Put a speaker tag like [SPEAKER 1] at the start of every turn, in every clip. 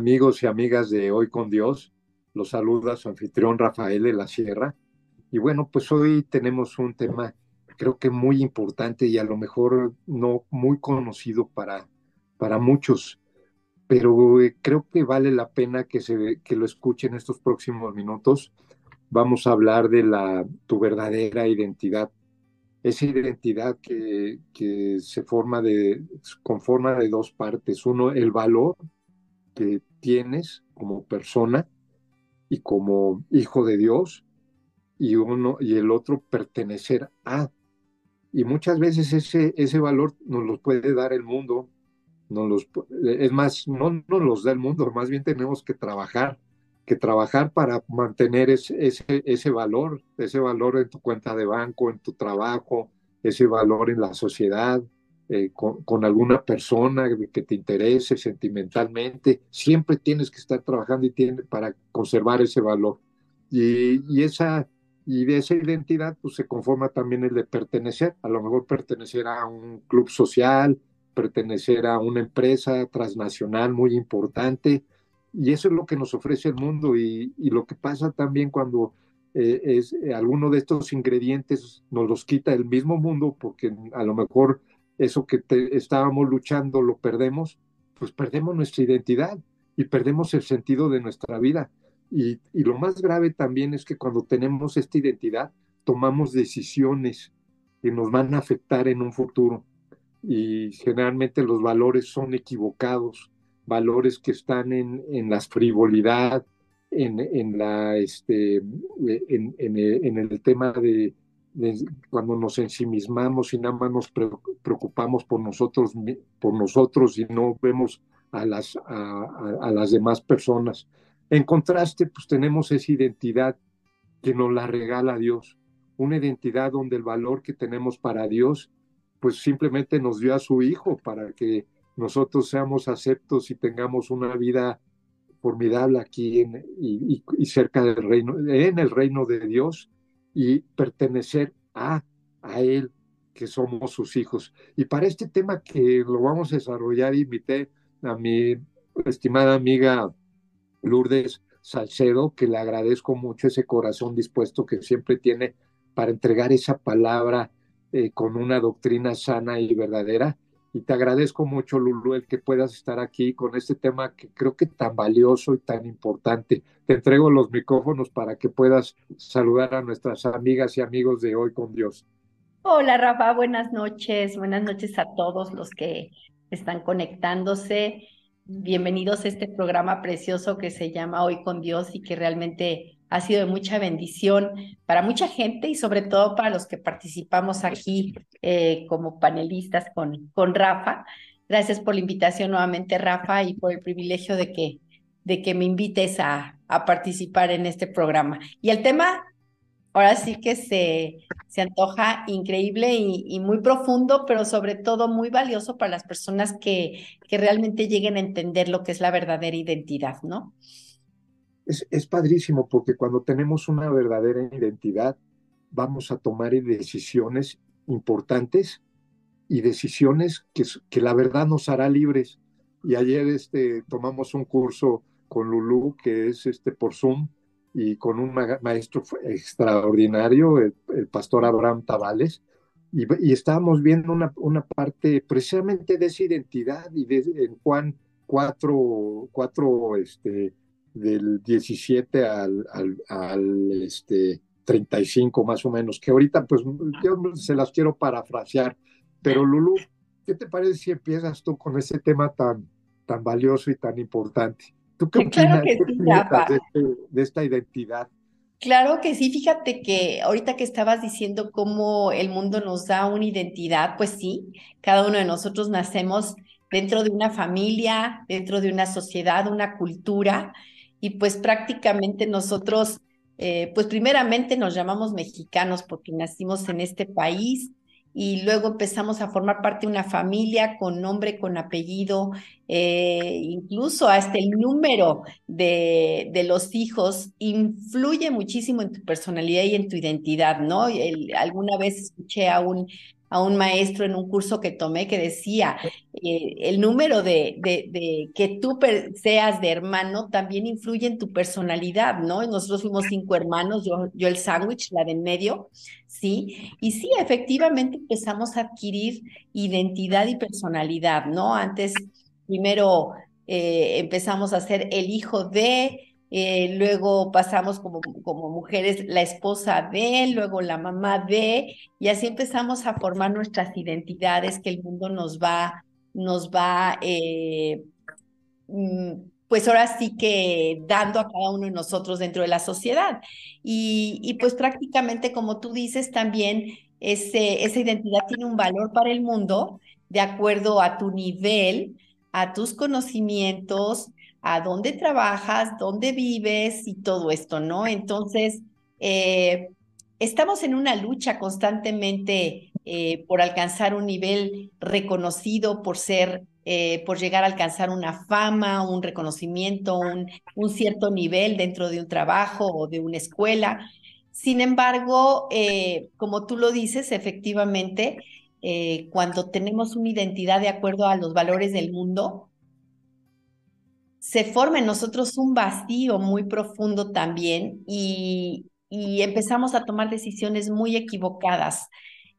[SPEAKER 1] Amigos y amigas de Hoy con Dios, los saluda su anfitrión Rafael de la Sierra. Y bueno, pues hoy tenemos un tema creo que muy importante y a lo mejor no muy conocido para, para muchos, pero eh, creo que vale la pena que, se, que lo escuchen estos próximos minutos. Vamos a hablar de la, tu verdadera identidad esa identidad que, que se forma de, conforma de dos partes. Uno, el valor que tienes como persona y como hijo de Dios, y uno y el otro pertenecer a. Y muchas veces ese, ese valor nos lo puede dar el mundo, nos los, es más, no nos los da el mundo, más bien tenemos que trabajar que trabajar para mantener ese, ese, valor, ese valor en tu cuenta de banco, en tu trabajo, ese valor en la sociedad, eh, con, alguna persona que te interese sentimentalmente. Siempre tienes que estar trabajando y tiene, para conservar ese valor. Y, esa, y de esa identidad pues, se conforma también el de pertenecer, a lo mejor pertenecer a un club social, pertenecer a una empresa transnacional muy importante, y eso es lo que nos ofrece el mundo y, lo que pasa también cuando eh, es, eh, alguno de estos ingredientes nos los quita el mismo mundo, porque a lo mejor eso que estábamos luchando lo perdemos, pues perdemos nuestra identidad y perdemos el sentido de nuestra vida. Y, y lo más grave también es que cuando tenemos esta identidad, tomamos decisiones que nos van a afectar en un futuro. Y generalmente los valores son equivocados valores que están en, en la frivolidad, en, en la, este, en, en, el tema de, cuando nos ensimismamos y nada más nos preocupamos por nosotros, por nosotros y no vemos a las, a, a, las demás personas. En contraste, pues tenemos esa identidad que nos la regala Dios, una identidad donde el valor que tenemos para Dios, pues simplemente nos dio a su Hijo para que nosotros seamos aceptos y tengamos una vida formidable aquí en, y, cerca del reino, en el reino de Dios y pertenecer a, a Él, que somos sus hijos. Y para este tema que lo vamos a desarrollar, invité a mi estimada amiga Lourdes Salcedo, que le agradezco mucho ese corazón dispuesto que siempre tiene para entregar esa palabra eh, con una doctrina sana y verdadera y te agradezco mucho, Lulu, el que puedas estar aquí con este tema que creo que tan valioso y tan importante. Te entrego los micrófonos para que puedas saludar a nuestras amigas y amigos de Hoy con Dios.
[SPEAKER 2] Hola, Rafa, buenas noches. Buenas noches a todos los que están conectándose. Bienvenidos a este programa precioso que se llama Hoy con Dios y que realmente ha sido de mucha bendición para mucha gente y sobre todo para los que participamos aquí eh, como panelistas con, con Rafa. Gracias por la invitación nuevamente, Rafa, y por el privilegio de que, de que me invites a, a participar en este programa. Y el tema, ahora sí que se, se antoja increíble y, y, muy profundo, pero sobre todo muy valioso para las personas que, que realmente lleguen a entender lo que es la verdadera identidad, ¿no?
[SPEAKER 1] Es, padrísimo porque cuando tenemos una verdadera identidad, vamos a tomar decisiones importantes y decisiones que, que la verdad nos hará libres. Y ayer este, tomamos un curso con Lulú, que es este, por Zoom, y con un maestro extraordinario, el, pastor Abraham Tavales, y, y, estábamos viendo una, una parte precisamente de esa identidad, y de, en Juan 4, 4 este, del 17 al, al, este, 35 más o menos, que ahorita pues yo se las quiero parafrasear, pero Lulu, ¿qué te parece si empiezas tú con ese tema tan, tan valioso y tan importante? ¿Tú qué opinas, de, este, de esta identidad?
[SPEAKER 2] Claro que sí, fíjate que ahorita que estabas diciendo cómo el mundo nos da una identidad, pues sí, cada uno de nosotros nacemos dentro de una familia, dentro de una sociedad, una cultura, y pues prácticamente nosotros, eh, pues primeramente nos llamamos mexicanos porque nacimos en este país y luego empezamos a formar parte de una familia con nombre, con apellido, eh, incluso hasta el número de, de, los hijos influye muchísimo en tu personalidad y en tu identidad, ¿no? alguna vez escuché a un a un maestro en un curso que tomé que decía, eh, el número de, de, que tú seas de hermano también influye en tu personalidad, ¿no? Nosotros fuimos cinco hermanos, yo, yo el sándwich, la de en medio, ¿sí? Y sí, efectivamente empezamos a adquirir identidad y personalidad, ¿no? Antes, primero eh, empezamos a ser el hijo de, eh, luego pasamos como, como mujeres la esposa de, luego la mamá de, y así empezamos a formar nuestras identidades que el mundo nos va, nos va, eh, mm, pues ahora sí que dando a cada uno de nosotros dentro de la sociedad. Y, y pues prácticamente, como tú dices, también ese, esa identidad tiene un valor para el mundo de acuerdo a tu nivel, a tus conocimientos, a dónde trabajas, dónde vives y todo esto, ¿no? Entonces, eh, estamos en una lucha constantemente eh, por alcanzar un nivel reconocido, por ser, eh, por llegar a alcanzar una fama, un reconocimiento, un, un, cierto nivel dentro de un trabajo o de una escuela. Sin embargo, como tú lo dices, efectivamente, cuando tenemos una identidad de acuerdo a los valores del mundo, se forma en nosotros un vacío muy profundo también y, empezamos a tomar decisiones muy equivocadas,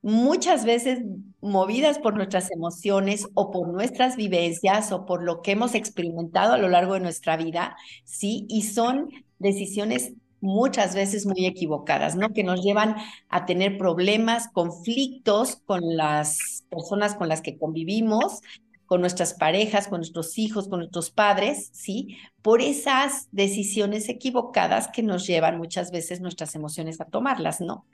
[SPEAKER 2] muchas veces movidas por nuestras emociones o por nuestras vivencias o por lo que hemos experimentado a lo largo de nuestra vida, ¿sí? Y son decisiones muchas veces muy equivocadas, ¿no? Que nos llevan a tener problemas, conflictos con las personas con las que convivimos, con nuestras parejas, con nuestros hijos, con nuestros padres, ¿sí? Por esas decisiones equivocadas que nos llevan muchas veces nuestras emociones a tomarlas, ¿no?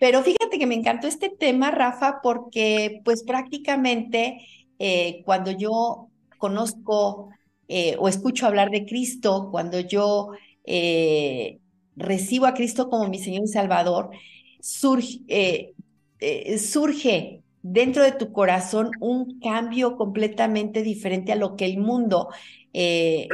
[SPEAKER 2] Pero fíjate que me encantó este tema, Rafa, porque pues prácticamente eh, cuando yo conozco eh, o escucho hablar de Cristo, cuando yo eh, recibo a Cristo como mi Señor y Salvador, surge, surge dentro de tu corazón un cambio completamente diferente a lo que el mundo eh,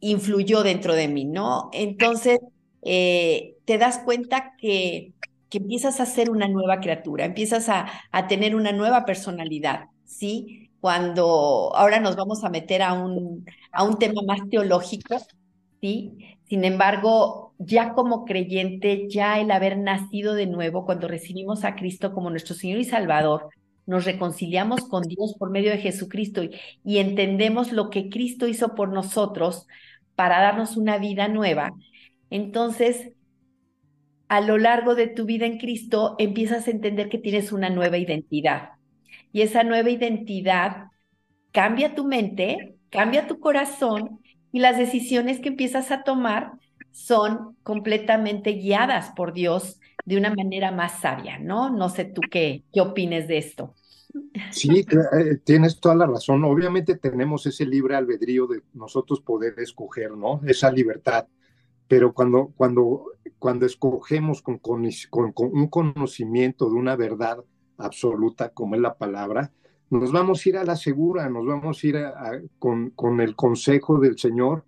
[SPEAKER 2] influyó dentro de mí, ¿no? Entonces, eh, te das cuenta que, que, empiezas a ser una nueva criatura, empiezas a, a, tener una nueva personalidad, ¿sí? Cuando ahora nos vamos a meter a un, a un tema más teológico, ¿sí? Sin embargo, ya como creyente, ya el haber nacido de nuevo, cuando recibimos a Cristo como nuestro Señor y Salvador, nos reconciliamos con Dios por medio de Jesucristo y, entendemos lo que Cristo hizo por nosotros para darnos una vida nueva. Entonces, a lo largo de tu vida en Cristo, empiezas a entender que tienes una nueva identidad. Y esa nueva identidad cambia tu mente, cambia tu corazón y las decisiones que empiezas a tomar son completamente guiadas por Dios de una manera más sabia, ¿no? No sé tú qué, qué opines de esto.
[SPEAKER 1] Sí, eh, tienes toda la razón. Obviamente tenemos ese libre albedrío de nosotros poder escoger, ¿no? Esa libertad. Pero cuando, cuando, cuando escogemos con, con, con un conocimiento de una verdad absoluta como es la palabra, nos vamos a ir a la segura, nos vamos a ir con, con, el consejo del Señor.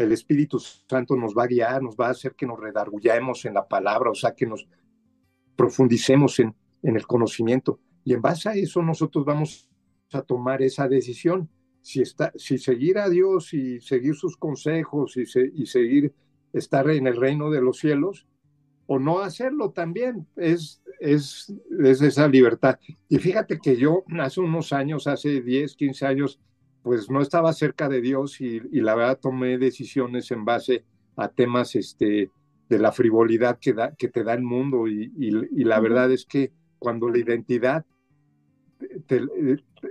[SPEAKER 1] El Espíritu Santo nos va a guiar, nos va a hacer que nos redargullemos en la palabra, o sea, que nos profundicemos en, en el conocimiento. Y en base a eso nosotros vamos a tomar esa decisión. Si, está, si seguir a Dios y seguir sus consejos y, y seguir estar en el reino de los cielos, o no hacerlo también, es, es, es, esa libertad. Y fíjate que yo hace unos años, hace 10, 15 años, pues no estaba cerca de Dios y, y la verdad tomé decisiones en base a temas este, de la frivolidad que, da, que te da el mundo y, y, la verdad es que cuando la identidad,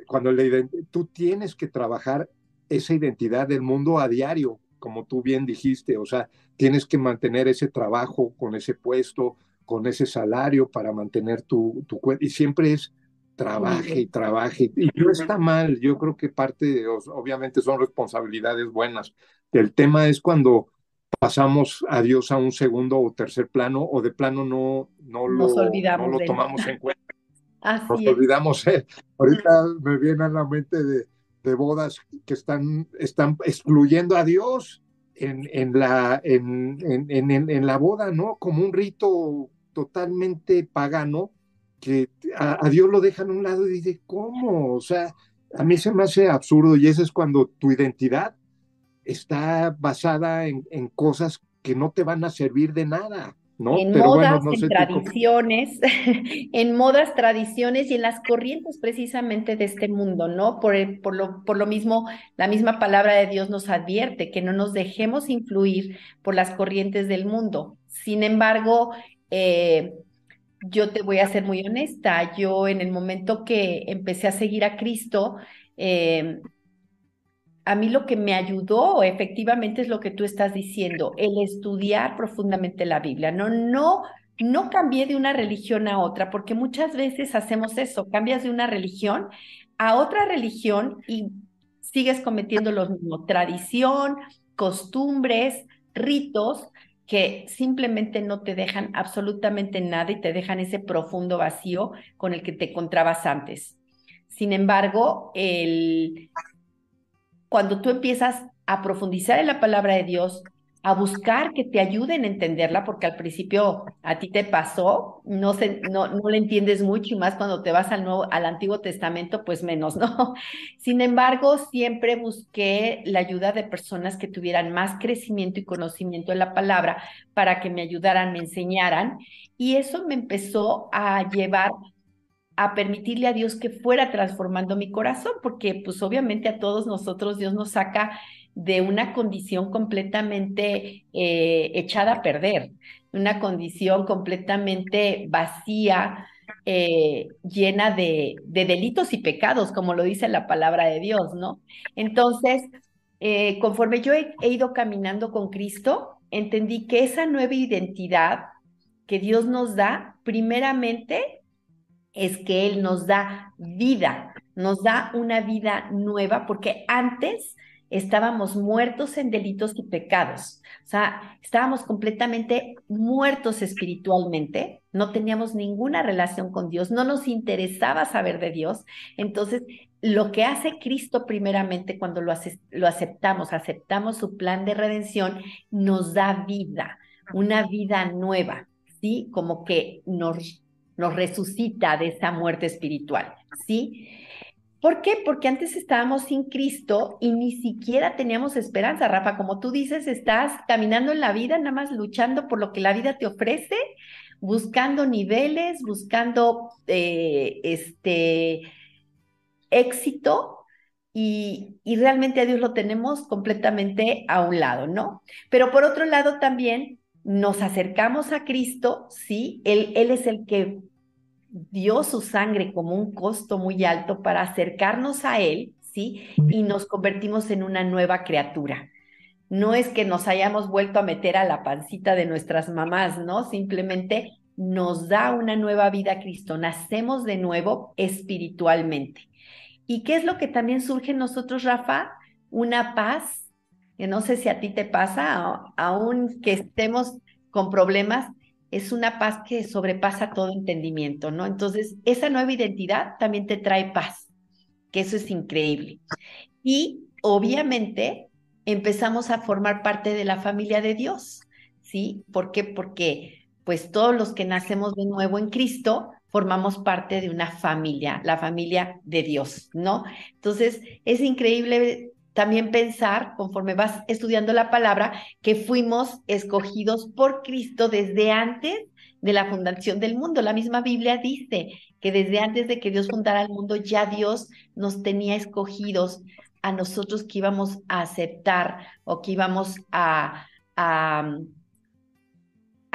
[SPEAKER 1] cuando la, tú tienes que trabajar esa identidad del mundo a diario, como tú bien dijiste, o sea, tienes que mantener ese trabajo con ese puesto, con ese salario para mantener tu, tu y siempre es trabaje y trabaje. Y no está mal, yo creo que parte, obviamente son responsabilidades buenas. El tema es cuando pasamos a Dios a un segundo o tercer plano o de plano no, no, lo, no lo tomamos en cuenta. Nos olvidamos. Eh. Ahorita me viene a la mente de, de bodas que están, están excluyendo a Dios en, en la, en, en, en, la boda, ¿no? Como un rito totalmente pagano que a, Dios lo dejan a un lado y dice, ¿cómo? O sea, a mí se me hace absurdo y eso es cuando tu identidad está basada en, cosas que no te van a servir de nada. ¿No?
[SPEAKER 2] En modas, en tradiciones, en modas, tradiciones y en las corrientes precisamente de este mundo, ¿no? Por, por, lo, por lo mismo, la misma palabra de Dios nos advierte que no nos dejemos influir por las corrientes del mundo. Sin embargo, eh, yo te voy a ser muy honesta, yo en el momento que empecé a seguir a Cristo, eh, a mí lo que me ayudó efectivamente es lo que tú estás diciendo, el estudiar profundamente la Biblia. No, no, no cambié de una religión a otra, porque muchas veces hacemos eso, cambias de una religión a otra religión y sigues cometiendo lo mismo, tradición, costumbres, ritos, que simplemente no te dejan absolutamente nada y te dejan ese profundo vacío con el que te encontrabas antes. Sin embargo, el, cuando tú empiezas a profundizar en la palabra de Dios, a buscar que te ayuden a entenderla, porque al principio a ti te pasó, no, se, no, no le entiendes mucho y más cuando te vas al, nuevo, al Antiguo Testamento, pues menos, ¿no? Sin embargo, siempre busqué la ayuda de personas que tuvieran más crecimiento y conocimiento en la palabra para que me ayudaran, me enseñaran, y eso me empezó a llevar a permitirle a Dios que fuera transformando mi corazón, porque pues obviamente a todos nosotros Dios nos saca de una condición completamente eh, echada a perder, una condición completamente vacía, eh, llena de, delitos y pecados, como lo dice la palabra de Dios, ¿no? Entonces, eh, conforme yo he, ido caminando con Cristo, entendí que esa nueva identidad que Dios nos da, primeramente, es que Él nos da vida, nos da una vida nueva, porque antes estábamos muertos en delitos y pecados. O sea, estábamos completamente muertos espiritualmente, no teníamos ninguna relación con Dios, no nos interesaba saber de Dios. Entonces, lo que hace Cristo primeramente cuando lo, aceptamos, aceptamos su plan de redención, nos da vida, una vida nueva, ¿sí? Como que nos, nos resucita de esa muerte espiritual, ¿sí? ¿Por qué? Porque antes estábamos sin Cristo y ni siquiera teníamos esperanza, Rafa. Como tú dices, estás caminando en la vida, nada más luchando por lo que la vida te ofrece, buscando niveles, buscando eh, este éxito y, y, realmente a Dios lo tenemos completamente a un lado, ¿no? Pero por otro lado también nos acercamos a Cristo, sí, Él, él es el que dio su sangre como un costo muy alto para acercarnos a Él, ¿sí? Y nos convertimos en una nueva criatura. No es que nos hayamos vuelto a meter a la pancita de nuestras mamás, ¿no? Simplemente nos da una nueva vida a Cristo, nacemos de nuevo espiritualmente. ¿Y qué es lo que también surge en nosotros, Rafa? Una paz, que no sé si a ti te pasa, aún que estemos con problemas, es una paz que sobrepasa todo entendimiento, ¿no? Entonces, esa nueva identidad también te trae paz, que eso es increíble. Y obviamente empezamos a formar parte de la familia de Dios, ¿sí? ¿Por qué? Porque pues todos los que nacemos de nuevo en Cristo formamos parte de una familia, la familia de Dios, ¿no? Entonces, es increíble también pensar, conforme vas estudiando la palabra, que fuimos escogidos por Cristo desde antes de la fundación del mundo. La misma Biblia dice que desde antes de que Dios fundara el mundo, ya Dios nos tenía escogidos a nosotros que íbamos a aceptar o que íbamos a, a,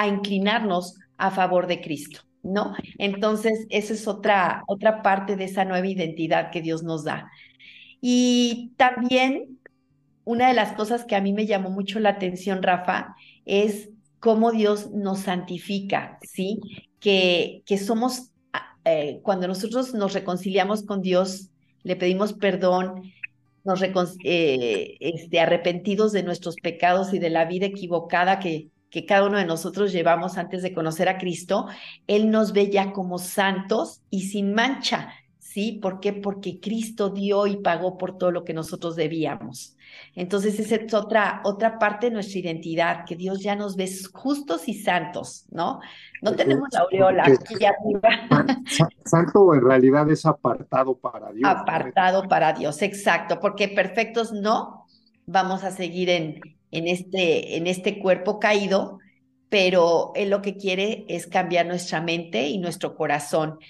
[SPEAKER 2] inclinarnos a favor de Cristo. ¿No? Entonces, esa es otra, otra parte de esa nueva identidad que Dios nos da. Y también una de las cosas que a mí me llamó mucho la atención, Rafa, es cómo Dios nos santifica, ¿sí? Que, que somos, ah, eh, cuando nosotros nos reconciliamos con Dios, le pedimos perdón, nos eh, este, arrepentidos de nuestros pecados y de la vida equivocada que, que cada uno de nosotros llevamos antes de conocer a Cristo, Él nos ve ya como santos y sin mancha, ¿sí? ¿Por qué? Porque Cristo dio y pagó por todo lo que nosotros debíamos. Entonces, esa es otra, otra parte de nuestra identidad, que Dios ya nos ve justos y santos, ¿no? No tenemos la aureola aquí arriba.
[SPEAKER 1] Santo en realidad es apartado para Dios.
[SPEAKER 2] Apartado para Dios, exacto, porque perfectos no, vamos a seguir en, en, este, en este cuerpo caído, pero Él lo que quiere es cambiar nuestra mente y nuestro corazón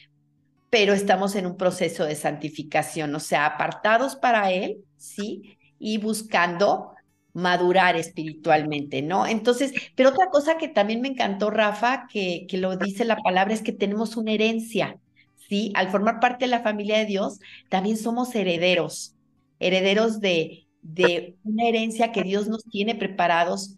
[SPEAKER 2] pero estamos en un proceso de santificación, o sea, apartados para Él, ¿sí? Y buscando madurar espiritualmente, ¿no? Entonces, pero otra cosa que también me encantó, Rafa, que, que lo dice la palabra, es que tenemos una herencia, ¿sí? Al formar parte de la familia de Dios, también somos herederos, herederos de, de una herencia que Dios nos tiene preparados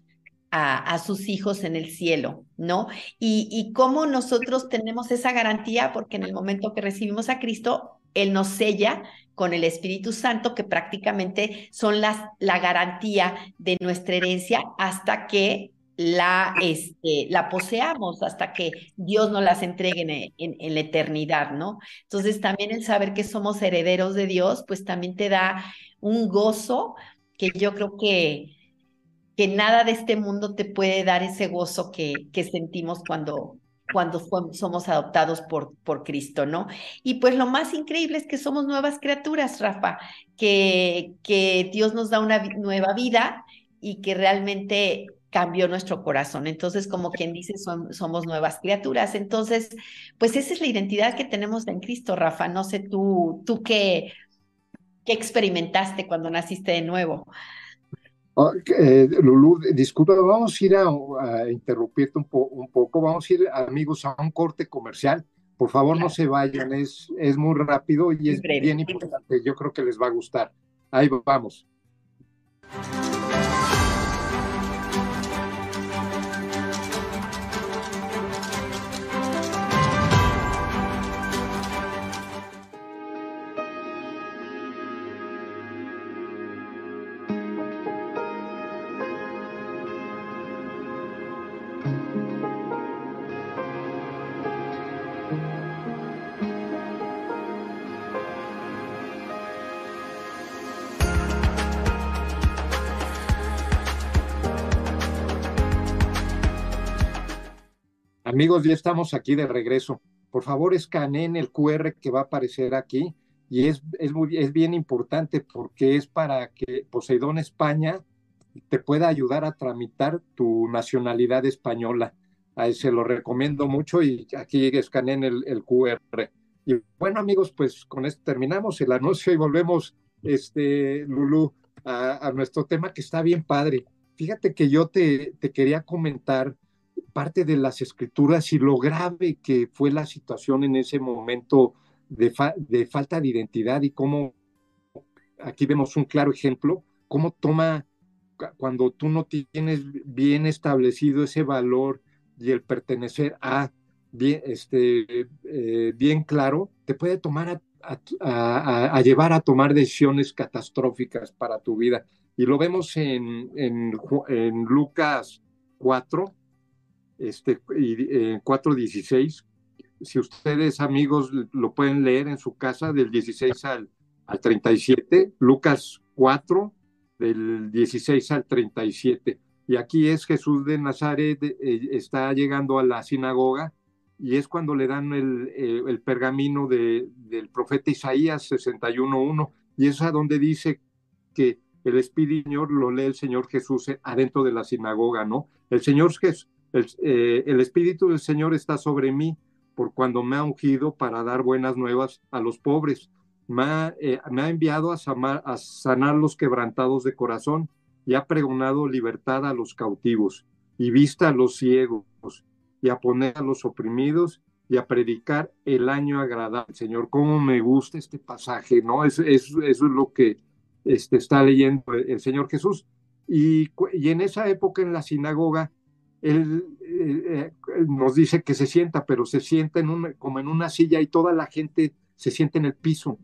[SPEAKER 2] a, sus hijos en el cielo, ¿no? Y, cómo nosotros tenemos esa garantía, porque en el momento que recibimos a Cristo, Él nos sella con el Espíritu Santo, que prácticamente son las, la garantía de nuestra herencia hasta que la, este, la poseamos, hasta que Dios nos las entregue en, en, la eternidad, ¿no? Entonces también el saber que somos herederos de Dios, pues también te da un gozo que yo creo que, que nada de este mundo te puede dar ese gozo que, que sentimos cuando, cuando somos adoptados por, por Cristo, ¿no? Y pues lo más increíble es que somos nuevas criaturas, Rafa, que, que Dios nos da una nueva vida y que realmente cambió nuestro corazón. Entonces, como quien dice, somos nuevas criaturas. Entonces, pues esa es la identidad que tenemos en Cristo, Rafa. No sé tú, tú qué, qué experimentaste cuando naciste de nuevo.
[SPEAKER 1] Ah, eh, Lulú, disculpa, vamos a ir a, interrumpirte un, un, poco, vamos a ir, amigos, a un corte comercial. Por favor, no se vayan, es, es muy rápido y es bien importante. Yo creo que les va a gustar. Ahí vamos. Amigos, ya estamos aquí de regreso. Por favor, escaneen el QR que va a aparecer aquí y es, es, muy, es bien importante porque es para que Poseidón España te pueda ayudar a tramitar tu nacionalidad española. Ahí se lo recomiendo mucho y aquí escaneen el, el QR. Y bueno, amigos, pues con esto terminamos el anuncio y volvemos, este, Lulú, a, a nuestro tema que está bien padre. Fíjate que yo te, te quería comentar parte de las escrituras y lo grave que fue la situación en ese momento de, de falta de identidad y cómo, aquí vemos un claro ejemplo, cómo toma, cuando tú no tienes bien establecido ese valor y el pertenecer a bien, este, eh, bien claro, te puede tomar a, llevar a tomar decisiones catastróficas para tu vida. Y lo vemos en, en, en Lucas 4, este, y, 4.16. Si ustedes, amigos, lo pueden leer en su casa del 16 al, al 37, Lucas 4, del 16 al 37. Y aquí es Jesús de Nazaret, eh, está llegando a la sinagoga y es cuando le dan el, eh, el pergamino de, del profeta Isaías 61.1 y es a donde dice que el Espíritu lo lee el Señor Jesús adentro de la sinagoga, ¿no? El Señor Jesús eh, el, Espíritu del Señor está sobre mí por cuando me ha ungido para dar buenas nuevas a los pobres. Me ha, eh, enviado a, sanar los quebrantados de corazón y ha pregonado libertad a los cautivos y vista a los ciegos y a poner a los oprimidos y a predicar el año agradable. Señor, cómo me gusta este pasaje, ¿no? Eso, es lo que este, está leyendo el Señor Jesús. Y, y en esa época en la sinagoga él eh, eh, nos dice que se sienta, pero se sienta en una, como en una silla y toda la gente se siente en el piso,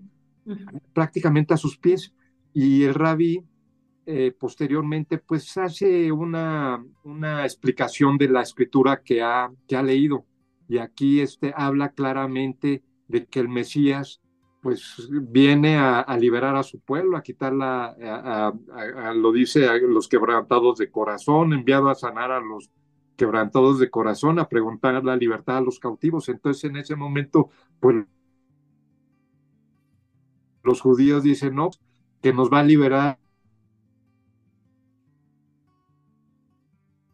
[SPEAKER 1] prácticamente a sus pies. Y el rabí eh, posteriormente pues hace una, una explicación de la escritura que ha, que ha leído. Y aquí este, habla claramente de que el Mesías pues viene a, liberar a su pueblo, a quitar la, lo dice, a los quebrantados de corazón, enviado a sanar a los quebrantados de corazón, a preguntar la libertad a los cautivos. Entonces en ese momento, pues los judíos dicen, no, que nos va a liberar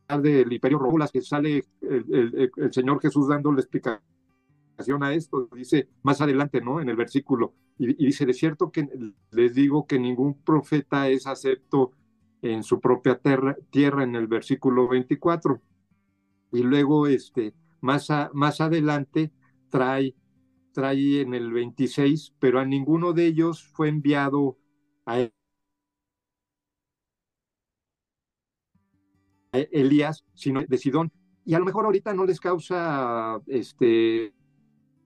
[SPEAKER 1] del imperio romano, que sale el, Señor Jesús dando la explicación a esto, dice más adelante, ¿no? En el versículo, y, dice, de cierto que les digo que ningún profeta es acepto en su propia tierra en el versículo 24. Y luego, este, más, más adelante, trae, trae en el 26, pero a ninguno de ellos fue enviado a Elías, sino de Sidón. Y a lo mejor ahorita no les causa, este,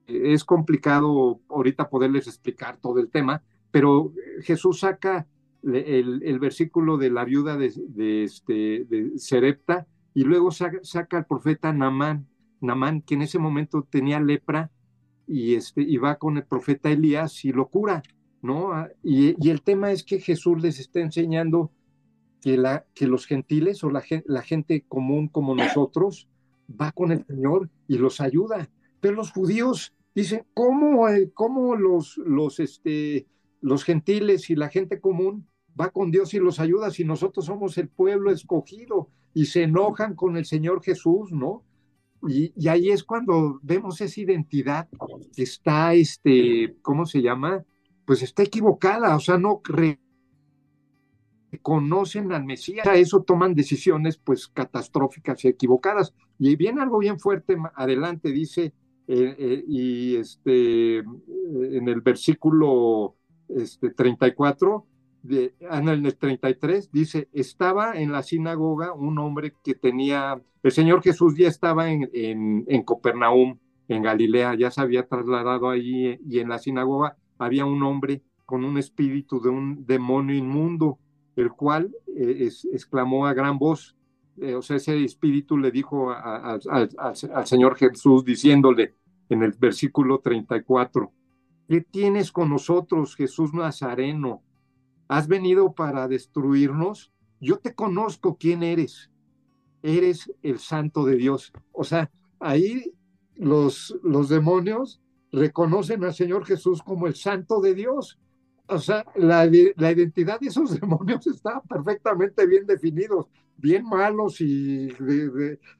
[SPEAKER 1] es complicado ahorita poderles explicar todo el tema, pero Jesús saca el, versículo de la viuda de, de, este, de Serepta y luego saca, saca al profeta Namán, Namán, que en ese momento tenía lepra y, este, y va con el profeta Elías y lo cura, ¿no? Y, y el tema es que Jesús les está enseñando que, la, que los gentiles o la, la gente común como nosotros va con el Señor y los ayuda. Pero los judíos dicen, ¿cómo, eh, cómo los, los, este, los gentiles y la gente común va con Dios y los ayuda si nosotros somos el pueblo escogido? Y se enojan con el Señor Jesús, ¿no? Y, ahí es cuando vemos esa identidad que está, este, ¿cómo se llama? Pues está equivocada, o sea, no cree conocen al Mesías, a eso toman decisiones pues catastróficas y equivocadas. Y viene algo bien fuerte adelante, dice, eh, eh, y este, en el versículo este, 34, de, en el 33, dice, estaba en la sinagoga un hombre que tenía, el Señor Jesús ya estaba en, en, en Copernaum, en Galilea, ya se había trasladado allí y en la sinagoga había un hombre con un espíritu de un demonio inmundo el cual eh, exclamó a gran voz, eh, o sea, ese espíritu le dijo al Señor Jesús diciéndole en el versículo 34, ¿qué tienes con nosotros, Jesús Nazareno? ¿Has venido para destruirnos? Yo te conozco quién eres. Eres el santo de Dios. O sea, ahí los, los demonios reconocen al Señor Jesús como el santo de Dios o sea, la, identidad de esos demonios está perfectamente bien definidos, bien malos y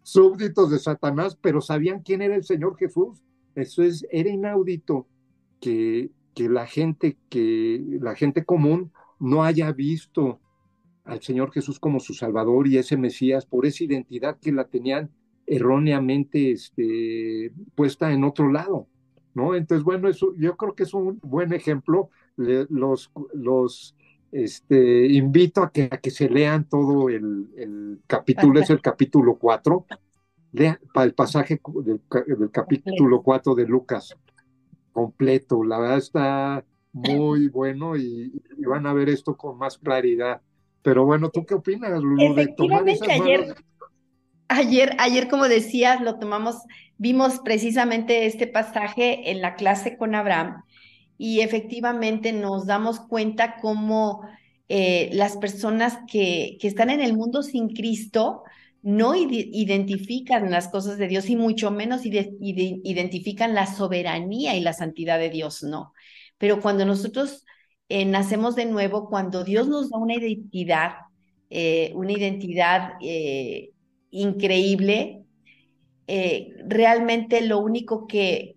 [SPEAKER 1] súbditos de Satanás, pero sabían quién era el Señor Jesús. Eso es, era inaudito que, que la gente, que la gente común no haya visto al Señor Jesús como su Salvador y ese Mesías por esa identidad que la tenían erróneamente este, puesta en otro lado. ¿no? Entonces, bueno, eso, yo creo que es un buen ejemplo. los, los este, invito a que, a que se lean todo el, el capítulo, es el capítulo 4, lean el pasaje del, del capítulo 4 de Lucas completo. La verdad está muy bueno y, van a ver esto con más claridad. Pero bueno, ¿tú qué opinas, Lulu, de tomar esas
[SPEAKER 2] ayer, ayer, ayer, como decías, lo tomamos vimos precisamente este pasaje en la clase con Abraham y efectivamente nos damos cuenta cómo eh, las personas que, que, están en el mundo sin Cristo no identifican las cosas de Dios y mucho menos identifican la soberanía y la santidad de Dios, no. Pero cuando nosotros eh, nacemos de nuevo, cuando Dios nos da una identidad, eh, una identidad increíble, eh, realmente lo único que,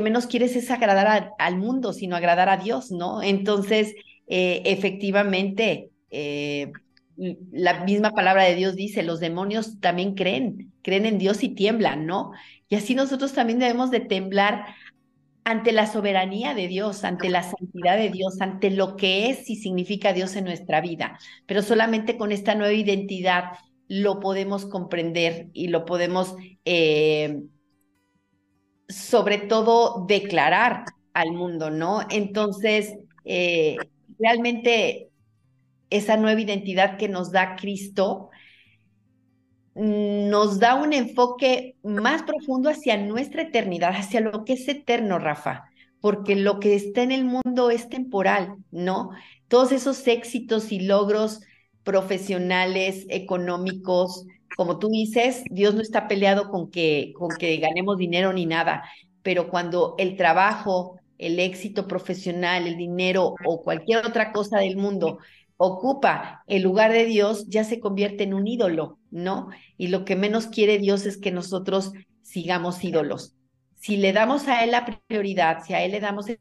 [SPEAKER 2] menos quieres es agradar al mundo, sino agradar a Dios, ¿no? Entonces, efectivamente, la misma palabra de Dios dice, los demonios también creen, creen en Dios y tiemblan, ¿no? Y así nosotros también debemos de temblar ante la soberanía de Dios, ante la santidad de Dios, ante lo que es y significa Dios en nuestra vida, pero solamente con esta nueva identidad lo podemos comprender y lo podemos, eh, sobre todo, declarar al mundo, ¿no? Entonces, eh, realmente esa nueva identidad que nos da Cristo nos da un enfoque más profundo hacia nuestra eternidad, hacia lo que es eterno, Rafa, porque lo que está en el mundo es temporal, ¿no? Todos esos éxitos y logros profesionales, económicos, como tú dices, Dios no está peleado con que, con que ganemos dinero ni nada, pero cuando el trabajo, el éxito profesional, el dinero o cualquier otra cosa del mundo ocupa el lugar de Dios, ya se convierte en un ídolo, ¿no? Y lo que menos quiere Dios es que nosotros sigamos ídolos. Si le damos a Él la prioridad, si a Él le damos el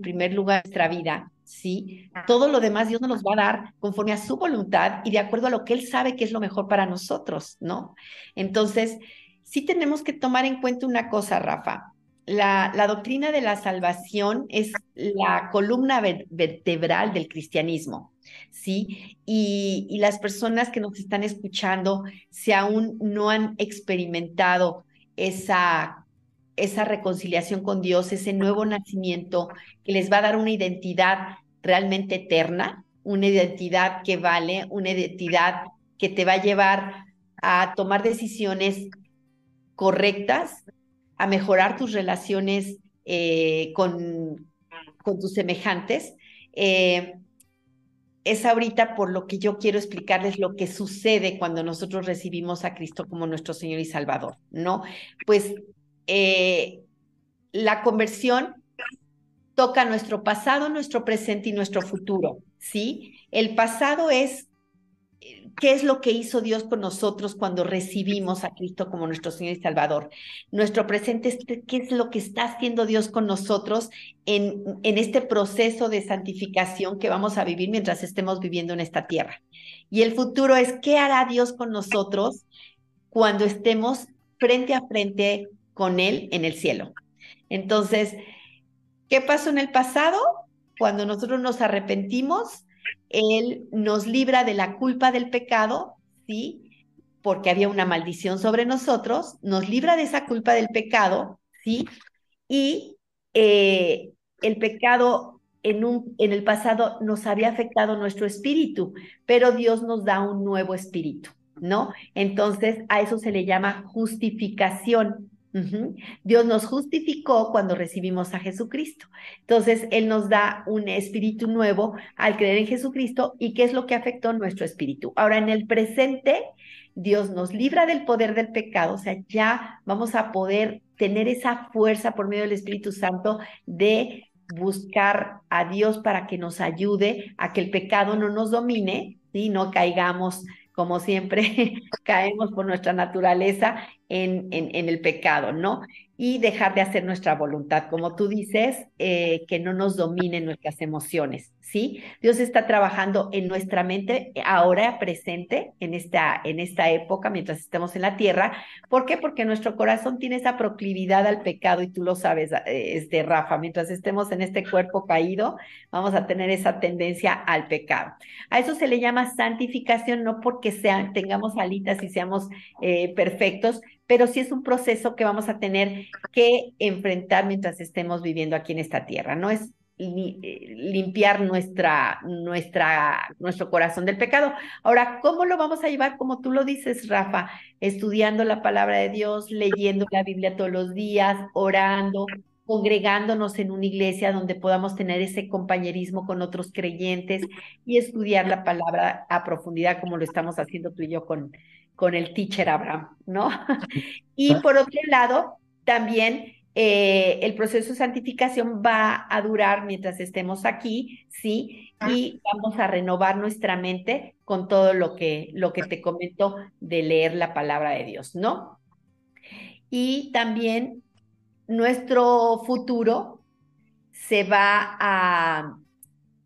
[SPEAKER 2] primer lugar en nuestra vida, ¿sí? Todo lo demás Dios nos los va a dar conforme a su voluntad y de acuerdo a lo que Él sabe que es lo mejor para nosotros, ¿no? Entonces, sí tenemos que tomar en cuenta una cosa, Rafa. La, doctrina de la salvación es la columna vertebral del cristianismo, ¿sí? Y, y las personas que nos están escuchando, si aún no han experimentado esa esa reconciliación con Dios, ese nuevo nacimiento que les va a dar una identidad realmente eterna, una identidad que vale, una identidad que te va a llevar a tomar decisiones correctas, a mejorar tus relaciones eh, con, con, tus semejantes. Eh, es ahorita por lo que yo quiero explicarles lo que sucede cuando nosotros recibimos a Cristo como nuestro Señor y Salvador, ¿no? Pues eh, la conversión toca nuestro pasado, nuestro presente y nuestro futuro, ¿sí? El pasado es qué es lo que hizo Dios con nosotros cuando recibimos a Cristo como nuestro Señor y Salvador. Nuestro presente es qué es lo que está haciendo Dios con nosotros en, en este proceso de santificación que vamos a vivir mientras estemos viviendo en esta tierra. Y el futuro es qué hará Dios con nosotros cuando estemos frente a frente con Él en el cielo. Entonces, ¿qué pasó en el pasado? Cuando nosotros nos arrepentimos, Él nos libra de la culpa del pecado, ¿sí? Porque había una maldición sobre nosotros, nos libra de esa culpa del pecado, ¿sí? Y eh, el pecado en, un, en el pasado nos había afectado nuestro espíritu, pero Dios nos da un nuevo espíritu, ¿no? Entonces, a eso se le llama justificación. Dios nos justificó cuando recibimos a Jesucristo. Entonces, Él nos da un espíritu nuevo al creer en Jesucristo y qué es lo que afectó nuestro espíritu. Ahora, en el presente, Dios nos libra del poder del pecado, o sea, ya vamos a poder tener esa fuerza por medio del Espíritu Santo de buscar a Dios para que nos ayude a que el pecado no nos domine, y no caigamos como siempre caemos por nuestra naturaleza en, el pecado, ¿no? Y dejar de hacer nuestra voluntad, como tú dices, eh, que no nos dominen nuestras emociones, ¿sí? Dios está trabajando en nuestra mente ahora presente, en esta, en esta época, mientras estemos en la tierra. ¿Por qué? Porque nuestro corazón tiene esa proclividad al pecado y tú lo sabes, eh, este Rafa, mientras estemos en este cuerpo caído, vamos a tener esa tendencia al pecado. A eso se le llama santificación, no porque sean, tengamos alitas y seamos eh, perfectos, pero sí es un proceso que vamos a tener que enfrentar mientras estemos viviendo aquí en esta tierra. No es eh, limpiar nuestra, nuestro corazón del pecado. Ahora, ¿cómo lo vamos a llevar? Como tú lo dices, Rafa, estudiando la palabra de Dios, leyendo la Biblia todos los días, orando, congregándonos en una iglesia donde podamos tener ese compañerismo con otros creyentes y estudiar la palabra a profundidad como lo estamos haciendo tú y yo con, con el teacher Abraham, ¿no? y por otro lado, también eh, el proceso de santificación va a durar mientras estemos aquí, ¿sí? Y vamos a renovar nuestra mente con todo lo que, lo que te comento de leer la palabra de Dios, ¿no? Y también nuestro futuro se va a,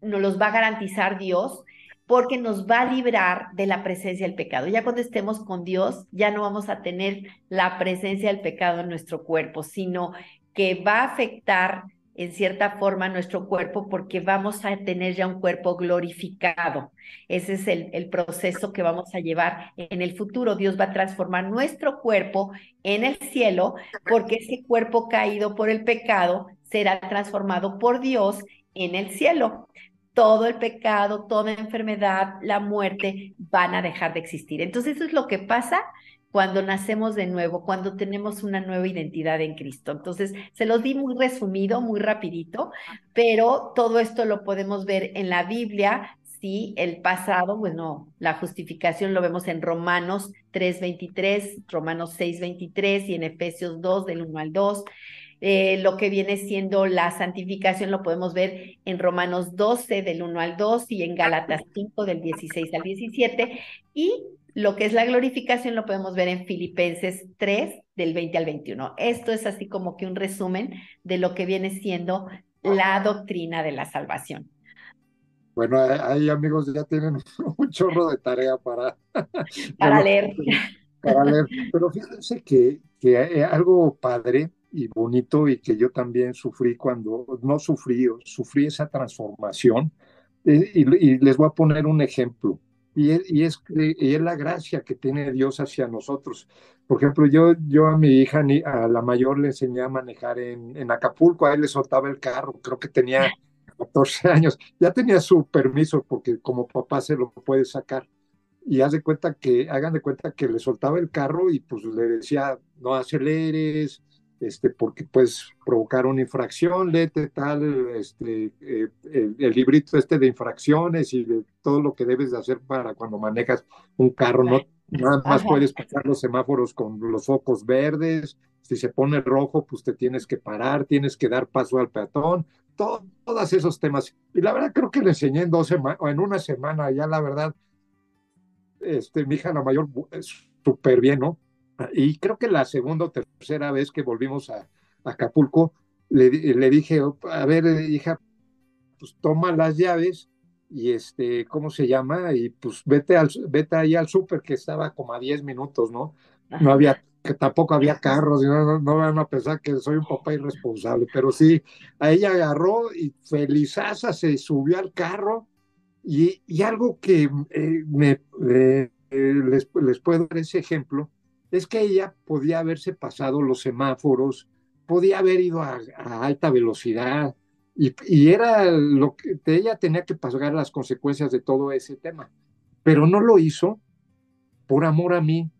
[SPEAKER 2] nos los va a garantizar Dios porque nos va a librar de la presencia del pecado. Ya cuando estemos con Dios, ya no vamos a tener la presencia del pecado en nuestro cuerpo, sino que va a afectar en cierta forma nuestro cuerpo porque vamos a tener ya un cuerpo glorificado. Ese es el, el, proceso que vamos a llevar en el futuro. Dios va a transformar nuestro cuerpo en el cielo porque ese cuerpo caído por el pecado será transformado por Dios en el cielo todo el pecado, toda enfermedad, la muerte van a dejar de existir. Entonces eso es lo que pasa cuando nacemos de nuevo, cuando tenemos una nueva identidad en Cristo. Entonces, se los di muy resumido, muy rapidito, pero todo esto lo podemos ver en la Biblia. Sí, el pasado, bueno, la justificación lo vemos en Romanos 3.23, Romanos 6.23 y en Efesios 2 del 1 al 2. Eh, lo que viene siendo la santificación lo podemos ver en Romanos 12 del 1 al 2 y en Gálatas 5 del 16 al 17 y lo que es la glorificación lo podemos ver en Filipenses 3 del 20 al 21. Esto es así como que un resumen de lo que viene siendo la doctrina de la salvación.
[SPEAKER 1] Bueno, ahí amigos ya tienen un chorro de tarea para,
[SPEAKER 2] para leer.
[SPEAKER 1] Para leer. Pero fíjense que, que algo padre y bonito y que yo también sufrí cuando, no sufrí, sufrí esa transformación. Eh, y, les voy a poner un ejemplo. Y es, y es, y es la gracia que tiene Dios hacia nosotros. Por ejemplo, yo, yo a mi hija, a la mayor, le enseñé a manejar en, en Acapulco, a él le soltaba el carro, creo que tenía 14 años, ya tenía su permiso porque como papá se lo puede sacar. Y haz de cuenta que, hagan de cuenta que le soltaba el carro y pues le decía, no aceleres, este, porque puedes provocar una infracción, léete tal, este, eh, el, librito este de infracciones y de todo lo que debes de hacer para cuando manejas un carro, no nada más puedes pasar los semáforos con los focos verdes, si se pone rojo, pues te tienes que parar, tienes que dar paso al peatón, todos esos temas. Y la verdad creo que le enseñé en dos semanas, o en una semana, ya la verdad, este, mi hija la mayor, súper bien, ¿no? Y creo que la segunda o tercera vez que volvimos a, Acapulco, le, le, dije, a ver, hija, pues toma las llaves y este, ¿cómo se llama? Y pues vete, al, vete ahí al súper que estaba como a 10 minutos, ¿no? No había, que tampoco había carros, y no, no, van a pensar que soy un papá irresponsable, pero sí, a ella agarró y felizaza se subió al carro y, y algo que eh, me, eh, les, les puedo dar ese ejemplo, es que ella podía haberse pasado los semáforos, podía haber ido a, alta velocidad y, era lo que ella tenía que pagar las consecuencias de todo ese tema, pero no lo hizo por amor a mí,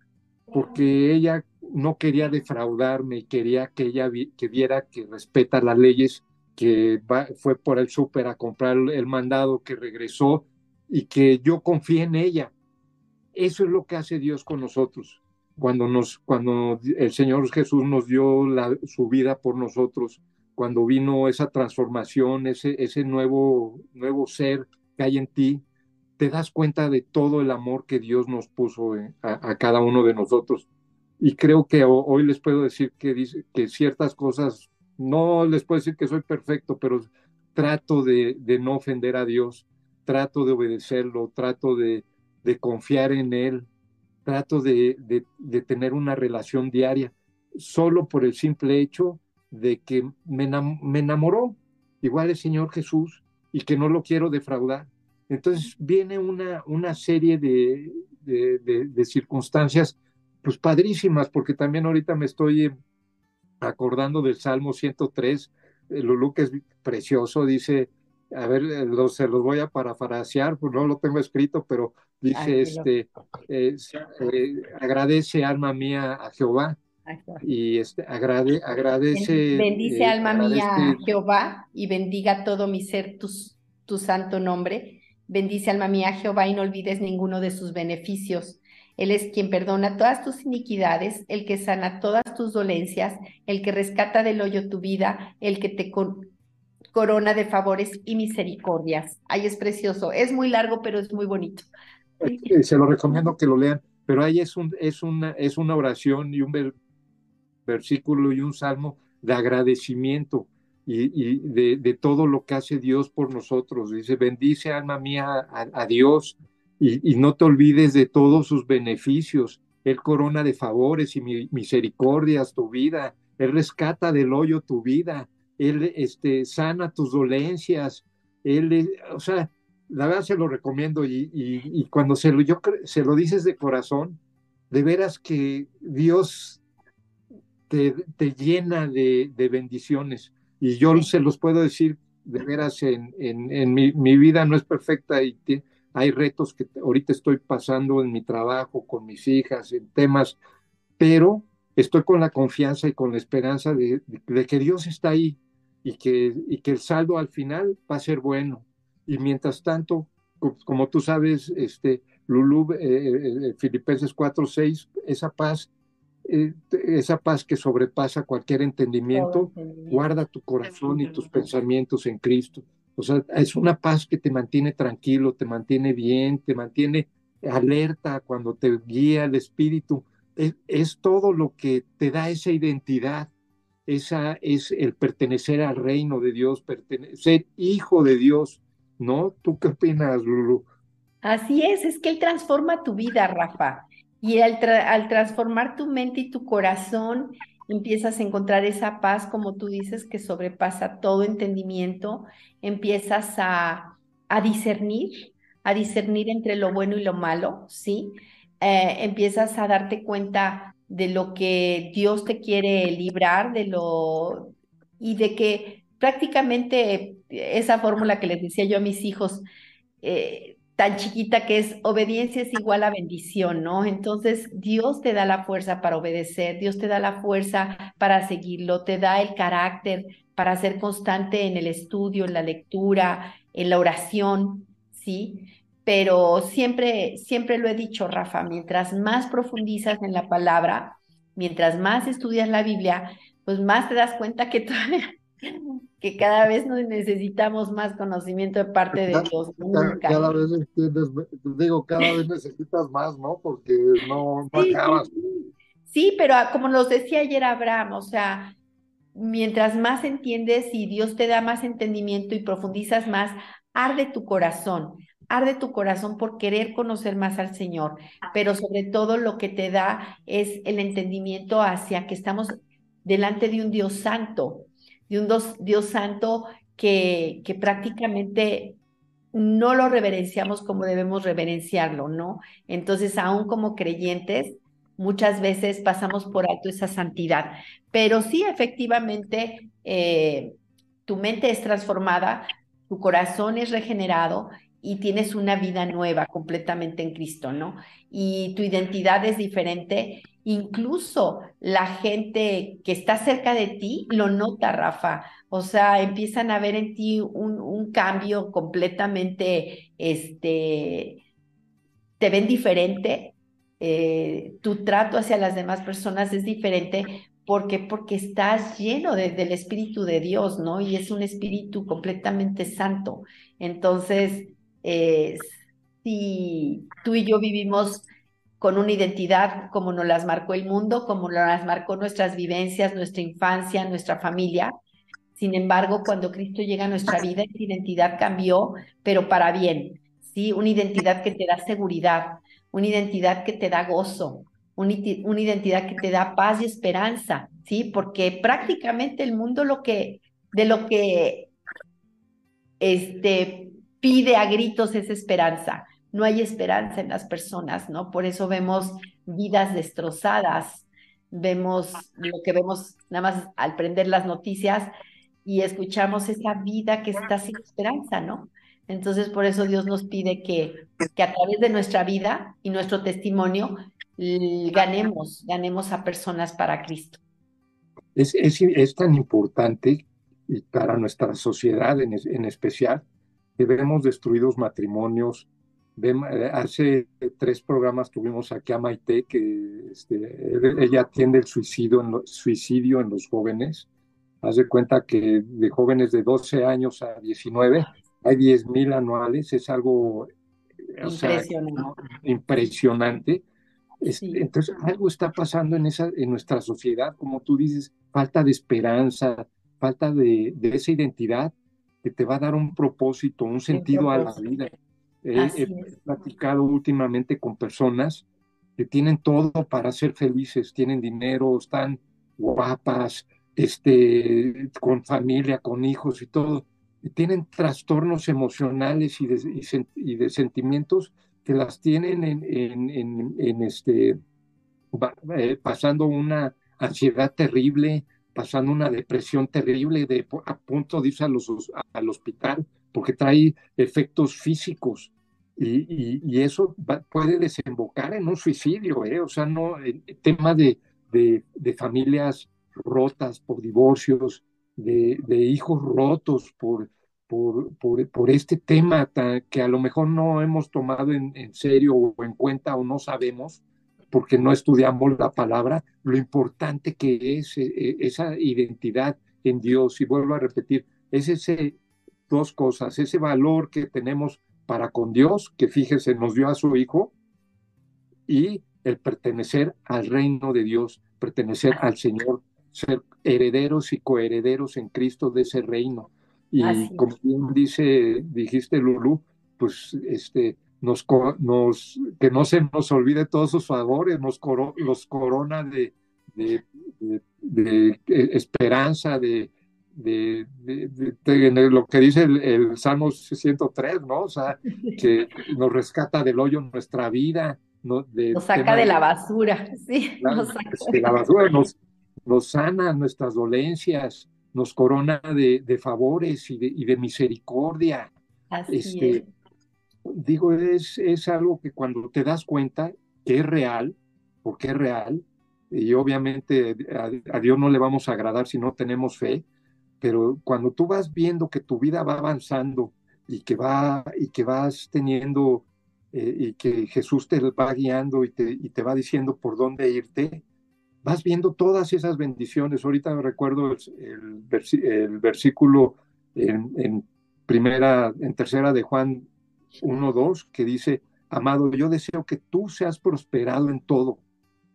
[SPEAKER 1] porque ella no quería defraudarme y quería que ella que viera que respeta las leyes, que fue por el súper a comprar el mandado, que regresó y que yo confié en ella. Eso es lo que hace Dios con nosotros cuando, nos, cuando el Señor Jesús nos dio la, su vida por nosotros, cuando vino esa transformación, ese, ese nuevo, nuevo ser que hay en ti, te das cuenta de todo el amor que Dios nos puso eh, a, cada uno de nosotros. Y creo que hoy les puedo decir que, dice, que ciertas cosas, no les puedo decir que soy perfecto, pero trato de, de no ofender a Dios, trato de obedecerlo, trato de, de confiar en Él, trato de, de, tener una relación diaria, solo por el simple hecho de que me, enamoró, igual el Señor Jesús, y que no lo quiero defraudar. Entonces viene una, una serie de, de, circunstancias, pues padrísimas, porque también ahorita me estoy acordando del Salmo 103, Lulú, que es precioso, dice, a ver, se los voy a parafrasear, pues no lo tengo escrito, pero Dice, este, eh, eh, agradece alma mía a Jehová. Y este, agrade, agradece.
[SPEAKER 2] Bendice eh, alma mía a Jehová y bendiga todo mi ser tu, tu santo nombre. Bendice alma mía a Jehová y no olvides ninguno de sus beneficios. Él es quien perdona todas tus iniquidades, el que sana todas tus dolencias, el que rescata del hoyo tu vida, el que te corona de favores y misericordias. Ay, es precioso. Es muy largo, pero es muy bonito.
[SPEAKER 1] Eh, se lo recomiendo que lo lean, pero ahí es, un, es, una, es una oración y un versículo y un salmo de agradecimiento y, de, todo lo que hace Dios por nosotros. Dice, bendice alma mía a, Dios y, no te olvides de todos sus beneficios. Él corona de favores y misericordias tu vida. Él rescata del hoyo tu vida. Él este, sana tus dolencias. Él, o sea, la verdad se lo recomiendo y, cuando se lo, yo, se lo dices de corazón, de veras que Dios te, llena de, bendiciones. Y yo se los puedo decir de veras, en, en, mi, vida no es perfecta y hay retos que ahorita estoy pasando en mi trabajo, con mis hijas, en temas pero estoy con la confianza y con la esperanza de, que Dios está ahí y que, y que el saldo al final va a ser bueno. Y mientras tanto, como tú sabes, este, Lulú, eh, eh, eh Filipenses 4:6, esa paz, eh, esa paz que sobrepasa cualquier entendimiento, guarda tu corazón y tus pensamientos en Cristo. O sea, es una paz que te mantiene tranquilo, te mantiene bien, te mantiene alerta cuando te guía el Espíritu. Es, todo lo que te da esa identidad. Esa es el pertenecer al reino de Dios, ser hijo de Dios, ¿no? ¿Tú qué opinas, Lulu?
[SPEAKER 2] Así es, es que Él transforma tu vida, Rafa. Y al, transformar tu mente y tu corazón, empiezas a encontrar esa paz, como tú dices, que sobrepasa todo entendimiento, empiezas a, a discernir, a discernir entre lo bueno y lo malo, ¿sí? Eh, empiezas a darte cuenta de lo que Dios te quiere librar, de lo y de que prácticamente esa fórmula que les decía yo a mis hijos, eh, tan chiquita que es obediencia es igual a bendición, ¿no? Entonces Dios te da la fuerza para obedecer, Dios te da la fuerza para seguirlo, te da el carácter para ser constante en el estudio, en la lectura, en la oración, ¿sí? Pero siempre, siempre lo he dicho, Rafa, mientras más profundizas en la palabra, mientras más estudias la Biblia, pues más te das cuenta que todavía que cada vez necesitamos más conocimiento de parte de Dios.
[SPEAKER 1] Cada, vez entiendes, digo, cada vez necesitas más, ¿no? Porque no, acabas.
[SPEAKER 2] Sí, pero ah, como nos decía ayer Abraham, o sea, mientras más entiendes y Dios te da más entendimiento y profundizas más, arde tu corazón, arde tu corazón por querer conocer más al Señor, pero sobre todo lo que te da es el entendimiento hacia que estamos delante de un Dios santo, de un Dios, santo que, que prácticamente no lo reverenciamos como debemos reverenciarlo, ¿no? Entonces, aún como creyentes, muchas veces pasamos por alto esa santidad. Pero sí, efectivamente, eh, tu mente es transformada, tu corazón es regenerado y tienes una vida nueva completamente en Cristo, ¿no? Y tu identidad es diferente incluso la gente que está cerca de ti lo nota, Rafa. O sea, empiezan a ver en ti un, cambio completamente, este, te ven diferente, eh, tu trato hacia las demás personas es diferente. ¿Por qué? Porque estás lleno del Espíritu de Dios, ¿no? Y es un Espíritu completamente santo. Entonces, eh, si tú y yo vivimos con una identidad como nos las marcó el mundo, como nos las marcó nuestras vivencias, nuestra infancia, nuestra familia. Sin embargo, cuando Cristo llega a nuestra vida, esa identidad cambió, pero para bien, ¿sí? Una identidad que te da seguridad, una identidad que te da gozo, una, identidad que te da paz y esperanza, ¿sí? Porque prácticamente el mundo lo que, de lo que este, pide a gritos es esperanza no hay esperanza en las personas, ¿no? Por eso vemos vidas destrozadas, vemos lo que vemos nada más al prender las noticias y escuchamos esa vida que está sin esperanza, ¿no? Entonces, por eso Dios nos pide que, que a través de nuestra vida y nuestro testimonio ganemos, ganemos a personas para Cristo.
[SPEAKER 1] Es, es, tan importante para nuestra sociedad en, en especial que vemos destruidos matrimonios, eh, hace tres programas tuvimos aquí a Maite, que este, ella atiende el suicidio en, suicidio en los jóvenes. Haz de cuenta que de jóvenes de 12 años a 19 hay 10 mil anuales, es algo impresionante. Entonces, algo está pasando en, esa, en nuestra sociedad, como tú dices, falta de esperanza, falta de, de esa identidad que te va a dar un propósito, un sentido a la vida he platicado últimamente con personas que tienen todo para ser felices, tienen dinero, están guapas, este, con familia, con hijos y todo, y tienen trastornos emocionales y de, y, de sentimientos que las tienen en, en, en, este, eh, pasando una ansiedad terrible, pasando una depresión terrible, de, a punto de irse al hospital porque trae efectos físicos Y, eso puede desembocar en un suicidio, ¿eh? o sea, no, el tema de, de, familias rotas por divorcios, de, de hijos rotos por, por, por, por, este tema que a lo mejor no hemos tomado en, en, serio o en cuenta o no sabemos, porque no estudiamos la palabra, lo importante que es eh, esa identidad en Dios. Y vuelvo a repetir, es ese dos cosas, ese valor que tenemos para con Dios, que fíjese, nos dio a su Hijo, y el pertenecer al reino de Dios, pertenecer al Señor, ser herederos y coherederos en Cristo de ese reino. Y como bien dice, dijiste Lulu, pues este, nos, nos, que no se nos olvide todos sus favores, nos los corona de, de, de esperanza, de, de, lo que dice el, Salmo 103, ¿no? O sea, que nos rescata del hoyo nuestra vida.
[SPEAKER 2] nos saca de la basura, sí.
[SPEAKER 1] nos saca de la basura, nos, nos sana nuestras dolencias, nos corona de, favores y de, y misericordia.
[SPEAKER 2] Así este,
[SPEAKER 1] Digo, es, es algo que cuando te das cuenta que es real, porque es real, y obviamente a, Dios no le vamos a agradar si no tenemos fe, pero cuando tú vas viendo que tu vida va avanzando y que, va, y que vas teniendo eh, y que Jesús te va guiando y te, y te va diciendo por dónde irte, vas viendo todas esas bendiciones. Ahorita recuerdo el, el, versículo en, primera, en tercera de Juan 1.2 que dice, amado, yo deseo que tú seas prosperado en todo,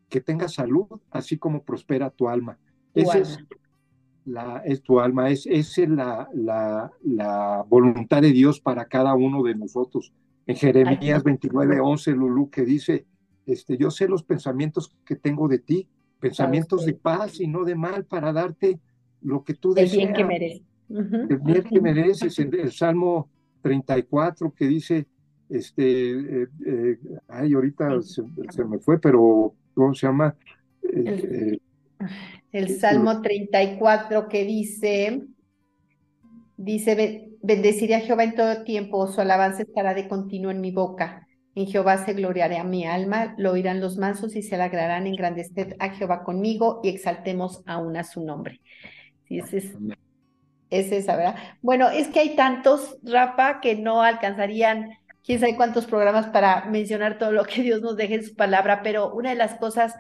[SPEAKER 1] que tengas salud, así como prospera tu alma. Ese es la, es tu alma, es, es la, la, la, voluntad de Dios para cada uno de nosotros. En Jeremías 29, 11, Lulú, que dice, este, yo sé los pensamientos que tengo de ti, pensamientos de paz y no de mal para darte lo que tú deseas.
[SPEAKER 2] El bien que mereces. El
[SPEAKER 1] bien que mereces. El, Salmo 34 que dice, este, eh, eh, ay, ahorita se, me fue, pero, ¿cómo se llama?
[SPEAKER 2] Eh, el Salmo 34 que dice, dice, bendeciré a Jehová en todo tiempo, su alabanza estará de continuo en mi boca. En Jehová se gloriaré a mi alma, lo oirán los mansos y se alegrarán, engrandeced a Jehová conmigo y exaltemos aún a su nombre. Sí, ese es, es esa, ¿verdad? Bueno, es que hay tantos, Rafa, que no alcanzarían quién sabe cuántos programas para mencionar todo lo que Dios nos deje en su palabra, pero una de las cosas